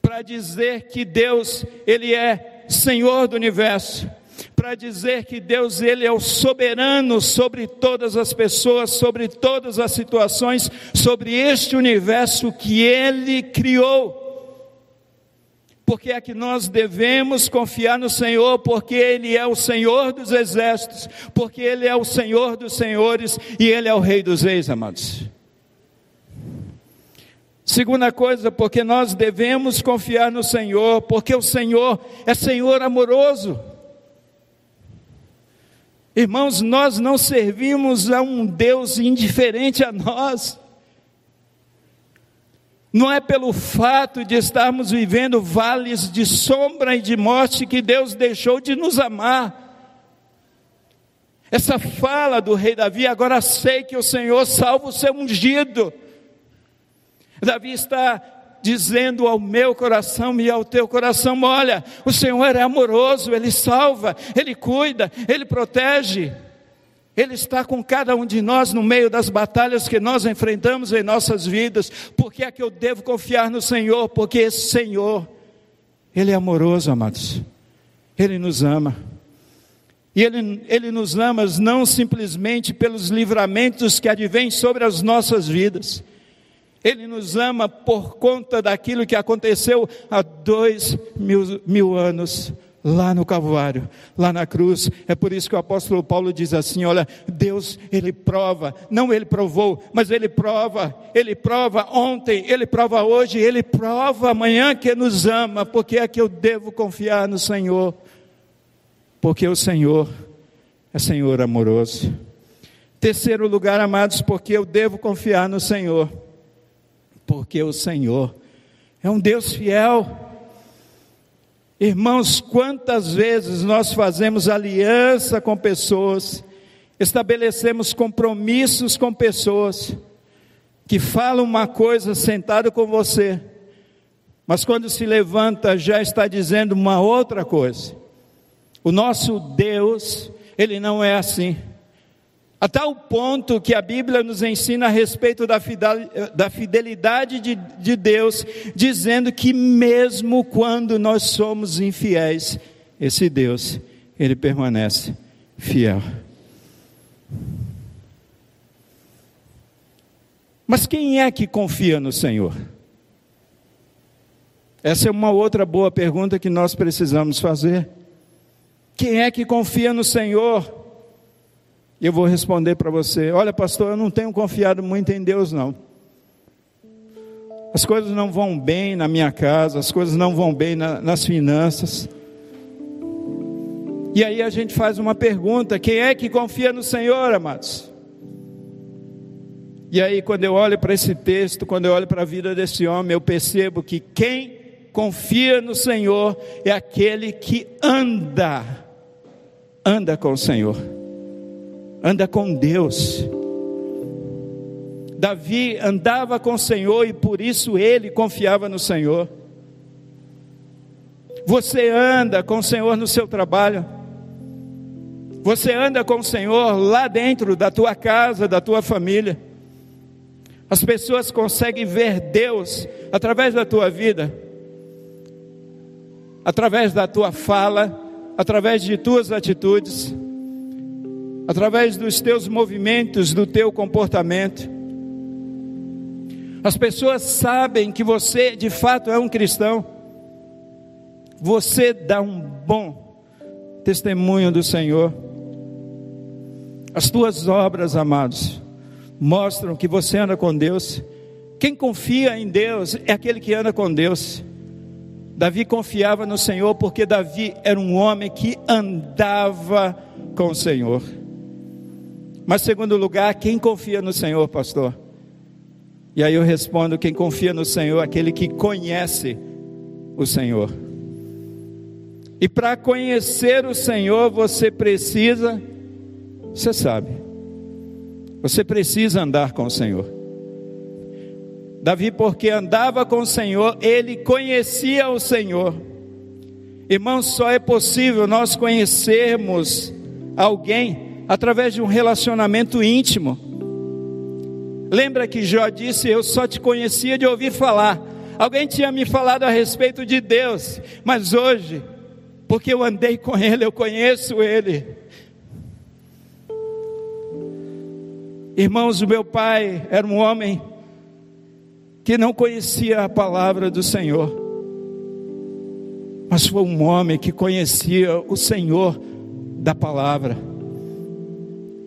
para dizer que Deus, Ele é Senhor do universo, para dizer que Deus ele é o soberano sobre todas as pessoas, sobre todas as situações, sobre este universo que ele criou. Porque é que nós devemos confiar no Senhor, porque Ele é o Senhor dos exércitos, porque Ele é o Senhor dos senhores e Ele é o Rei dos reis, amados. Segunda coisa, porque nós devemos confiar no Senhor, porque o Senhor é Senhor amoroso. Irmãos, nós não servimos a um Deus indiferente a nós. Não é pelo fato de estarmos vivendo vales de sombra e de morte que Deus deixou de nos amar. Essa fala do rei Davi, agora sei que o Senhor salva o seu ungido. Davi está dizendo ao meu coração e ao teu coração: olha, o Senhor é amoroso, Ele salva, Ele cuida, Ele protege. Ele está com cada um de nós no meio das batalhas que nós enfrentamos em nossas vidas. Por que é que eu devo confiar no Senhor? Porque esse Senhor, Ele é amoroso, amados. Ele nos ama. E Ele, Ele nos ama não simplesmente pelos livramentos que advêm sobre as nossas vidas, ele nos ama por conta daquilo que aconteceu há dois mil, mil anos lá no Calvário, lá na cruz. É por isso que o apóstolo Paulo diz assim: olha, Deus, Ele prova, não Ele provou, mas Ele prova, Ele prova ontem, Ele prova hoje, Ele prova amanhã que nos ama, porque é que eu devo confiar no Senhor, porque o Senhor é Senhor amoroso. Terceiro lugar, amados, porque eu devo confiar no Senhor porque o Senhor é um Deus fiel. Irmãos, quantas vezes nós fazemos aliança com pessoas, estabelecemos compromissos com pessoas, que falam uma coisa sentado com você, mas quando se levanta já está dizendo uma outra coisa. O nosso Deus, ele não é assim. A tal ponto que a Bíblia nos ensina a respeito da fidelidade de, de Deus, dizendo que mesmo quando nós somos infiéis, esse Deus, ele permanece fiel. Mas quem é que confia no Senhor? Essa é uma outra boa pergunta que nós precisamos fazer. Quem é que confia no Senhor? Eu vou responder para você: olha, pastor, eu não tenho confiado muito em Deus, não. As coisas não vão bem na minha casa, as coisas não vão bem na, nas finanças. E aí a gente faz uma pergunta: quem é que confia no Senhor, amados? E aí, quando eu olho para esse texto, quando eu olho para a vida desse homem, eu percebo que quem confia no Senhor é aquele que anda, anda com o Senhor anda com Deus. Davi andava com o Senhor e por isso ele confiava no Senhor. Você anda com o Senhor no seu trabalho. Você anda com o Senhor lá dentro da tua casa, da tua família. As pessoas conseguem ver Deus através da tua vida, através da tua fala, através de tuas atitudes, através dos teus movimentos, do teu comportamento. As pessoas sabem que você de fato é um cristão. Você dá um bom testemunho do Senhor. As tuas obras, amados, mostram que você anda com Deus. Quem confia em Deus é aquele que anda com Deus. Davi confiava no Senhor porque Davi era um homem que andava com o Senhor. Mas, segundo lugar, quem confia no Senhor, pastor? E aí eu respondo: quem confia no Senhor, aquele que conhece o Senhor. E para conhecer o Senhor, você precisa, você sabe, você precisa andar com o Senhor. Davi, porque andava com o Senhor, ele conhecia o Senhor. Irmãos, só é possível nós conhecermos alguém através de um relacionamento íntimo. Lembra que Jó disse: Eu só te conhecia de ouvir falar. Alguém tinha me falado a respeito de Deus, mas hoje porque eu andei com Ele, eu conheço Ele. Irmãos, o meu pai era um homem que não conhecia a palavra do Senhor, mas foi um homem que conhecia o Senhor da palavra.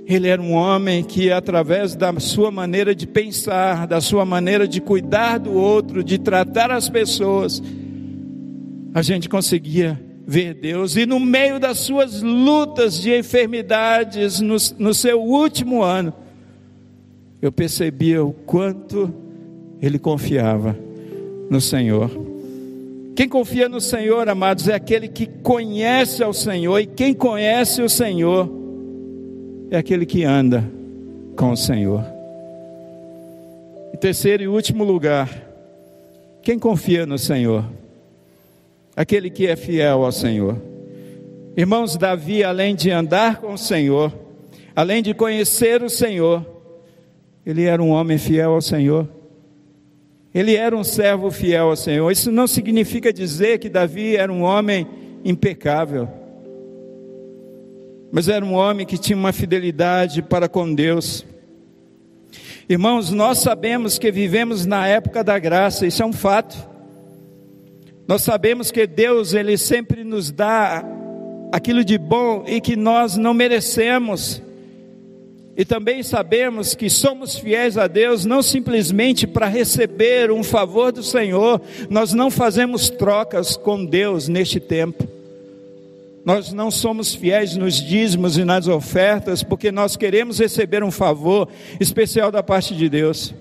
Ele era um homem que, através da sua maneira de pensar, da sua maneira de cuidar do outro, de tratar as pessoas, a gente conseguia ver Deus, e no meio das suas lutas de enfermidades, no, no seu último ano, eu percebia o quanto ele confiava no Senhor. Quem confia no Senhor, amados, é aquele que conhece ao Senhor, e quem conhece o Senhor é aquele que anda com o Senhor. Em terceiro e último lugar, quem confia no Senhor? aquele que é fiel ao Senhor. Irmãos, Davi, além de andar com o Senhor, além de conhecer o Senhor, ele era um homem fiel ao Senhor. Ele era um servo fiel ao Senhor. Isso não significa dizer que Davi era um homem impecável, mas era um homem que tinha uma fidelidade para com Deus. Irmãos, nós sabemos que vivemos na época da graça, isso é um fato. Nós sabemos que Deus, Ele sempre nos dá aquilo de bom e que nós não merecemos. E também sabemos que somos fiéis a Deus não simplesmente para receber um favor do Senhor, nós não fazemos trocas com Deus neste tempo. Nós não somos fiéis nos dízimos e nas ofertas porque nós queremos receber um favor especial da parte de Deus.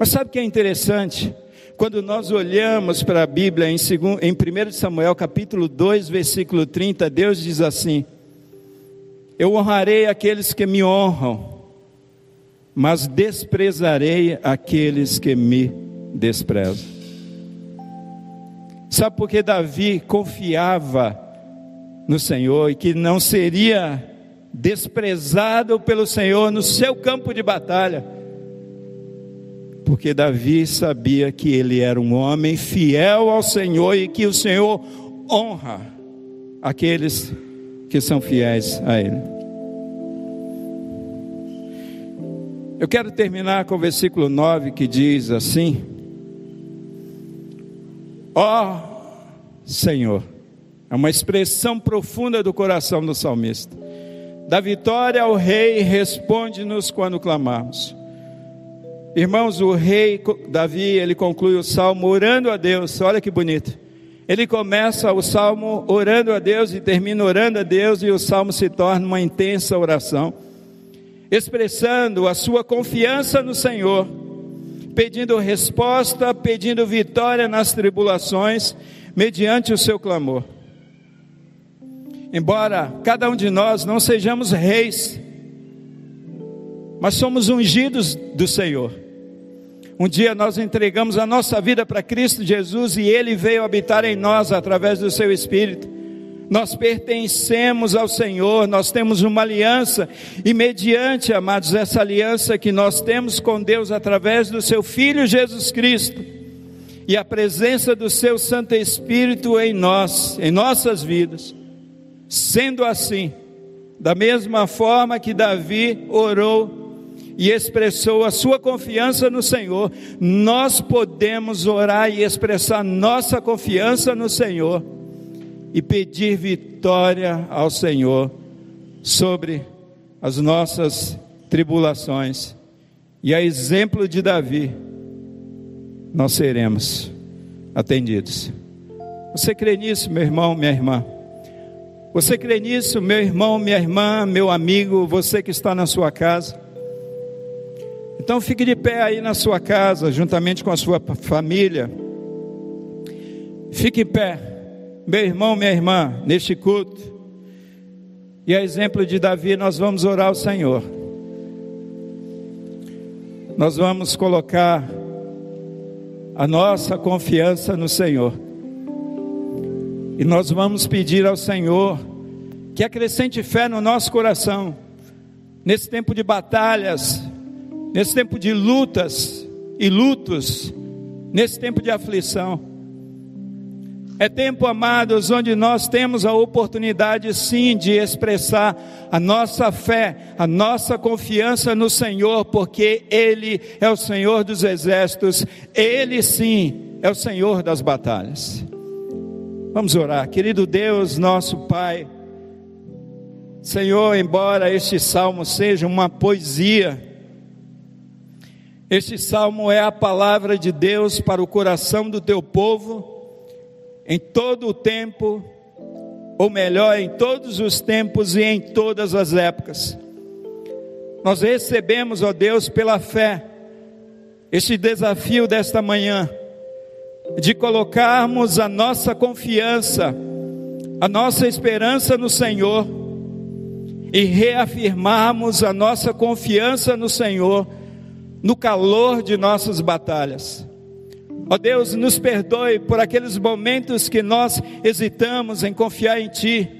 Mas sabe o que é interessante? Quando nós olhamos para a Bíblia em, 1 Samuel capítulo 2, versículo 30, Deus diz assim: Eu honrarei aqueles que me honram, mas desprezarei aqueles que me desprezam. Sabe por que Davi confiava no Senhor e que não seria desprezado pelo Senhor no seu campo de batalha? porque Davi sabia que ele era um homem fiel ao Senhor e que o Senhor honra aqueles que são fiéis a Ele. Eu quero terminar com o versículo 9 que diz assim: Ó oh, Senhor, é uma expressão profunda do coração do salmista. Da vitória ao rei, responde-nos quando clamarmos. Irmãos, o rei Davi, ele conclui o salmo orando a Deus. Olha que bonito. Ele começa o salmo orando a Deus e termina orando a Deus, e o salmo se torna uma intensa oração, expressando a sua confiança no Senhor, pedindo resposta, pedindo vitória nas tribulações, mediante o seu clamor. Embora cada um de nós não sejamos reis, mas somos ungidos do Senhor. Um dia nós entregamos a nossa vida para Cristo Jesus e Ele veio habitar em nós através do Seu Espírito. Nós pertencemos ao Senhor, nós temos uma aliança, e mediante, amados, essa aliança que nós temos com Deus através do Seu Filho Jesus Cristo, e a presença do seu Santo Espírito em nós, em nossas vidas. Sendo assim, da mesma forma que Davi orou e expressou a sua confiança no Senhor, nós podemos orar e expressar nossa confiança no Senhor e pedir vitória ao Senhor sobre as nossas tribulações. E a exemplo de Davi, nós seremos atendidos. Você crê nisso, meu irmão, minha irmã? Você crê nisso, meu irmão, minha irmã, meu amigo, você que está na sua casa? Então fique de pé aí na sua casa, juntamente com a sua família. Fique em pé, meu irmão, minha irmã, neste culto. E a exemplo de Davi, nós vamos orar ao Senhor. Nós vamos colocar a nossa confiança no Senhor. E nós vamos pedir ao Senhor que acrescente fé no nosso coração, nesse tempo de batalhas, nesse tempo de lutas e lutos, nesse tempo de aflição. É tempo, amados, onde nós temos a oportunidade sim de expressar a nossa fé, a nossa confiança no Senhor, porque Ele é o Senhor dos exércitos, Ele sim é o Senhor das batalhas. Vamos orar, querido Deus, nosso Pai. Senhor, embora este salmo seja uma poesia, este salmo é a palavra de Deus para o coração do teu povo em todo o tempo, ou melhor, em todos os tempos e em todas as épocas. Nós recebemos, ó Deus, pela fé, este desafio desta manhã, de colocarmos a nossa confiança, a nossa esperança no Senhor, e reafirmarmos a nossa confiança no Senhor, no calor de nossas batalhas. Ó Deus, nos perdoe por aqueles momentos que nós hesitamos em confiar em Ti.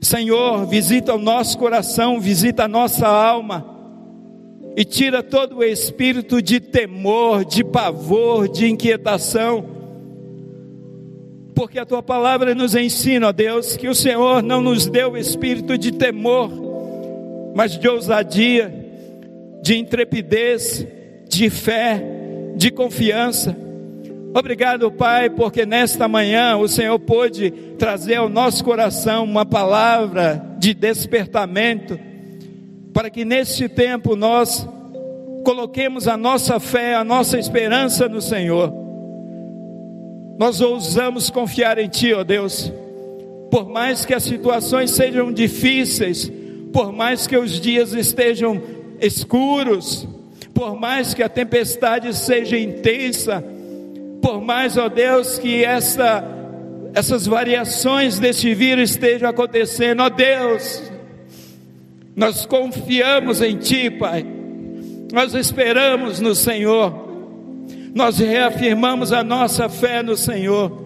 Senhor, visita o nosso coração, visita a nossa alma e tira todo o espírito de temor, de pavor, de inquietação. Porque a tua palavra nos ensina, ó Deus, que o Senhor não nos deu espírito de temor, mas de ousadia, de intrepidez, de fé de confiança. Obrigado, Pai, porque nesta manhã o Senhor pôde trazer ao nosso coração uma palavra de despertamento, para que neste tempo nós coloquemos a nossa fé, a nossa esperança no Senhor. Nós ousamos confiar em Ti, ó Deus, por mais que as situações sejam difíceis, por mais que os dias estejam escuros, por mais que a tempestade seja intensa, por mais, ó Deus, que essa, essas variações desse vírus estejam acontecendo, ó Deus, nós confiamos em Ti, Pai, nós esperamos no Senhor, nós reafirmamos a nossa fé no Senhor,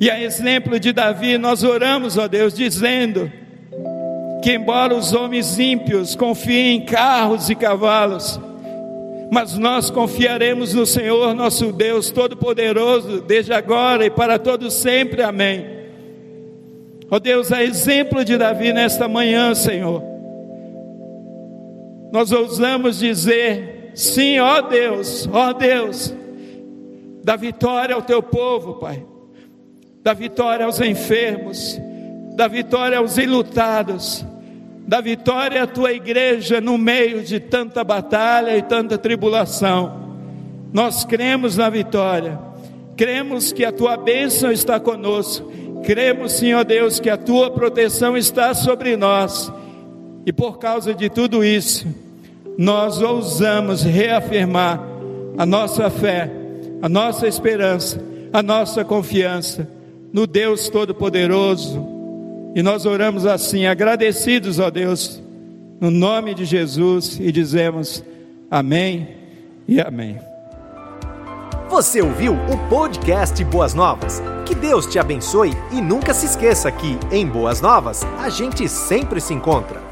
e a exemplo de Davi, nós oramos, ó Deus, dizendo, que embora os homens ímpios confiem em carros e cavalos, mas nós confiaremos no Senhor nosso Deus Todo-Poderoso, desde agora e para todos sempre. Amém. Ó Deus, a exemplo de Davi nesta manhã, Senhor, nós ousamos dizer: sim, ó Deus, ó Deus, dá vitória ao teu povo, Pai, dá vitória aos enfermos, dá vitória aos ilutados da vitória à tua igreja no meio de tanta batalha e tanta tribulação. Nós cremos na vitória, cremos que a tua bênção está conosco, cremos, Senhor Deus, que a tua proteção está sobre nós, e por causa de tudo isso, nós ousamos reafirmar a nossa fé, a nossa esperança, a nossa confiança no Deus Todo-Poderoso e nós oramos assim, agradecidos, ó Deus, no nome de Jesus, e dizemos amém e amém. Você ouviu o podcast Boas Novas? Que Deus te abençoe e nunca se esqueça que, em Boas Novas, a gente sempre se encontra.